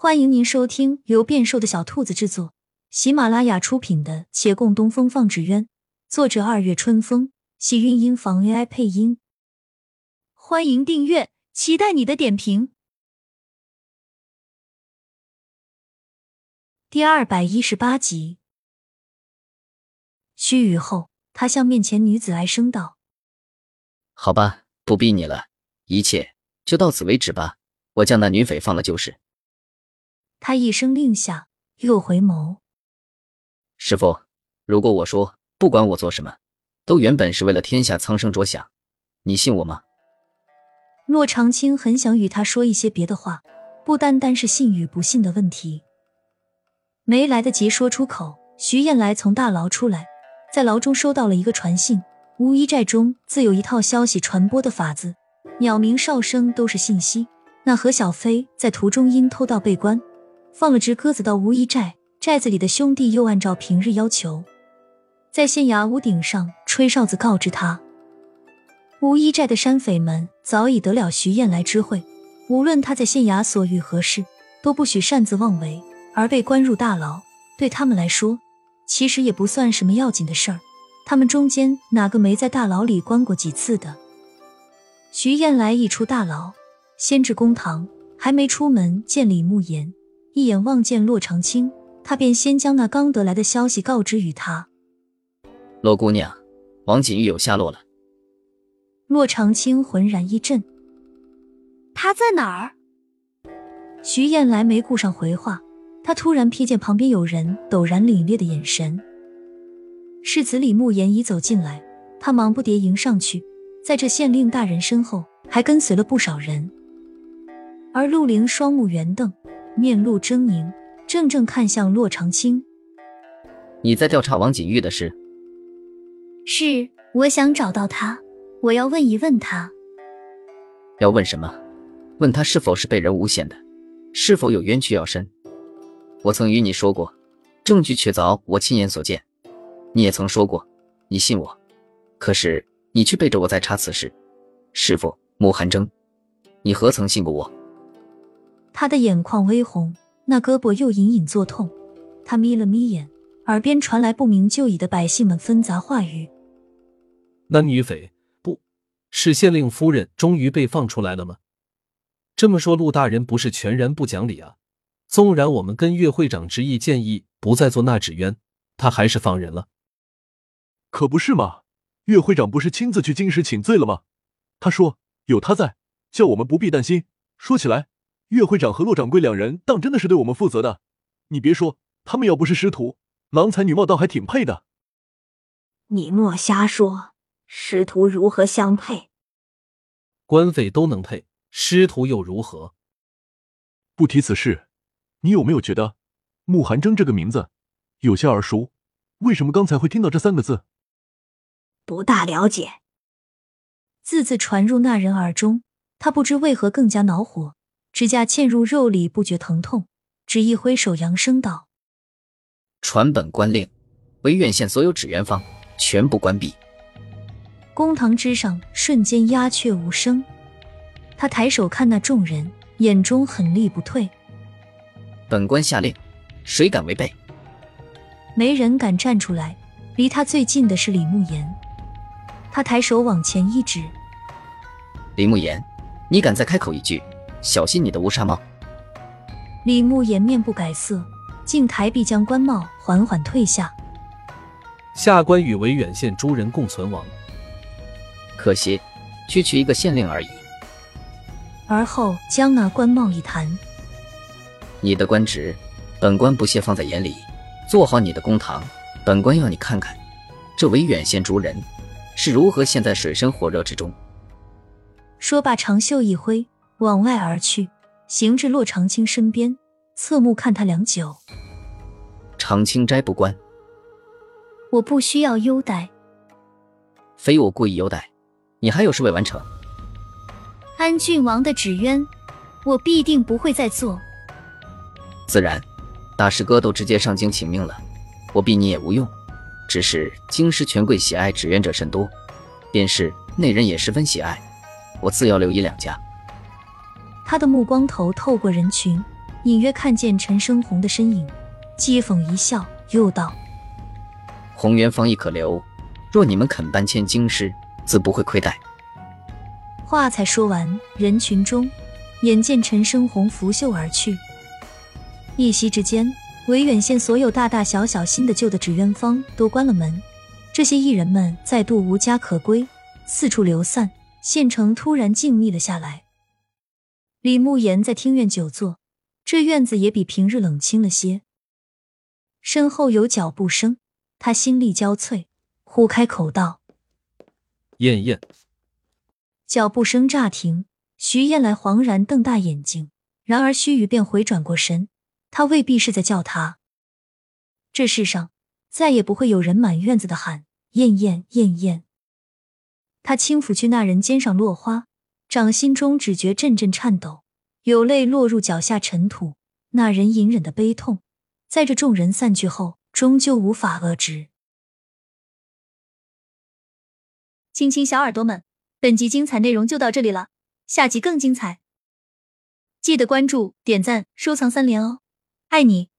欢迎您收听由变瘦的小兔子制作、喜马拉雅出品的《且共东风放纸鸢》，作者二月春风，喜韵音房 AI 配音。欢迎订阅，期待你的点评。第二百一十八集。须臾后，他向面前女子哀声道：“好吧，不逼你了，一切就到此为止吧。我将那女匪放了就是。”他一声令下，又回眸：“师傅，如果我说不管我做什么，都原本是为了天下苍生着想，你信我吗？”洛长青很想与他说一些别的话，不单单是信与不信的问题。没来得及说出口，徐燕来从大牢出来，在牢中收到了一个传信。乌衣寨中自有一套消息传播的法子，鸟鸣哨声都是信息。那何小飞在途中因偷盗被关。放了只鸽子到无衣寨，寨子里的兄弟又按照平日要求，在县衙屋顶上吹哨子告知他，无衣寨的山匪们早已得了徐燕来知会，无论他在县衙所遇何事，都不许擅自妄为，而被关入大牢，对他们来说，其实也不算什么要紧的事儿。他们中间哪个没在大牢里关过几次的？徐燕来一出大牢，先至公堂，还没出门见李慕言。一眼望见洛长青，他便先将那刚得来的消息告知于他。洛姑娘，王锦玉有下落了。洛长青浑然一震，他在哪儿？徐燕来没顾上回话，他突然瞥见旁边有人陡然凛冽的眼神。世子李慕言已走进来，他忙不迭迎上去，在这县令大人身后还跟随了不少人，而陆凌双目圆瞪。面露狰狞，怔怔看向洛长青：“你在调查王锦玉的事？”“是，我想找到他，我要问一问他。”“要问什么？问他是否是被人诬陷的，是否有冤屈要伸？我曾与你说过，证据确凿，我亲眼所见。你也曾说过，你信我。可是你却背着我在查此事。师傅，穆寒征，你何曾信过我？”他的眼眶微红，那胳膊又隐隐作痛。他眯了眯眼，耳边传来不明就里的百姓们纷杂话语。那女匪不是县令夫人，终于被放出来了吗？这么说，陆大人不是全然不讲理啊？纵然我们跟岳会长执意建议不再做那纸鸢，他还是放人了。可不是嘛？岳会长不是亲自去京师请罪了吗？他说有他在，叫我们不必担心。说起来。岳会长和骆掌柜两人当真的是对我们负责的，你别说，他们要不是师徒，郎才女貌倒还挺配的。你莫瞎说，师徒如何相配？官匪都能配，师徒又如何？不提此事，你有没有觉得慕寒征这个名字有些耳熟？为什么刚才会听到这三个字？不大了解。字字传入那人耳中，他不知为何更加恼火。指甲嵌入肉里，不觉疼痛，只一挥手，扬声道：“传本官令，维远县所有纸鸢坊全部关闭。”公堂之上瞬间鸦雀无声。他抬手看那众人，眼中狠厉不退。本官下令，谁敢违背？没人敢站出来。离他最近的是李慕言，他抬手往前一指：“李慕言，你敢再开口一句？”小心你的乌纱帽！李牧言面不改色，竟抬臂将官帽缓缓退下。下官与维远县诸人共存亡，可惜区区一个县令而已。而后将那官帽一弹：“你的官职，本官不屑放在眼里。做好你的公堂，本官要你看看，这维远县诸人是如何陷在水深火热之中。”说罢，长袖一挥。往外而去，行至洛长青身边，侧目看他良久。长青斋不关，我不需要优待，非我故意优待，你还有事未完成。安郡王的纸鸢，我必定不会再做。自然，大师哥都直接上京请命了，我逼你也无用。只是京师权贵喜爱纸鸢者甚多，便是内人也十分喜爱，我自要留一两家。他的目光头透过人群，隐约看见陈升红的身影，讥讽一笑，又道：“红元芳亦可留，若你们肯搬迁京师，自不会亏待。”话才说完，人群中，眼见陈升红拂袖而去，一夕之间，维远县所有大大小小、新的旧的纸鸢坊都关了门，这些艺人们再度无家可归，四处流散，县城突然静谧了下来。李慕言在厅院久坐，这院子也比平日冷清了些。身后有脚步声，他心力交瘁，忽开口道：“燕燕。”脚步声乍停，徐燕来恍然瞪大眼睛，然而须臾便回转过神，他未必是在叫他。这世上再也不会有人满院子的喊“燕燕燕燕”。他轻抚去那人肩上落花，掌心中只觉阵阵颤抖，有泪落入脚下尘土。那人隐忍的悲痛，在这众人散去后，终究无法遏制。亲亲小耳朵们。本集精彩内容就到这里了，下集更精彩，记得关注、点赞、收藏三连哦，爱你！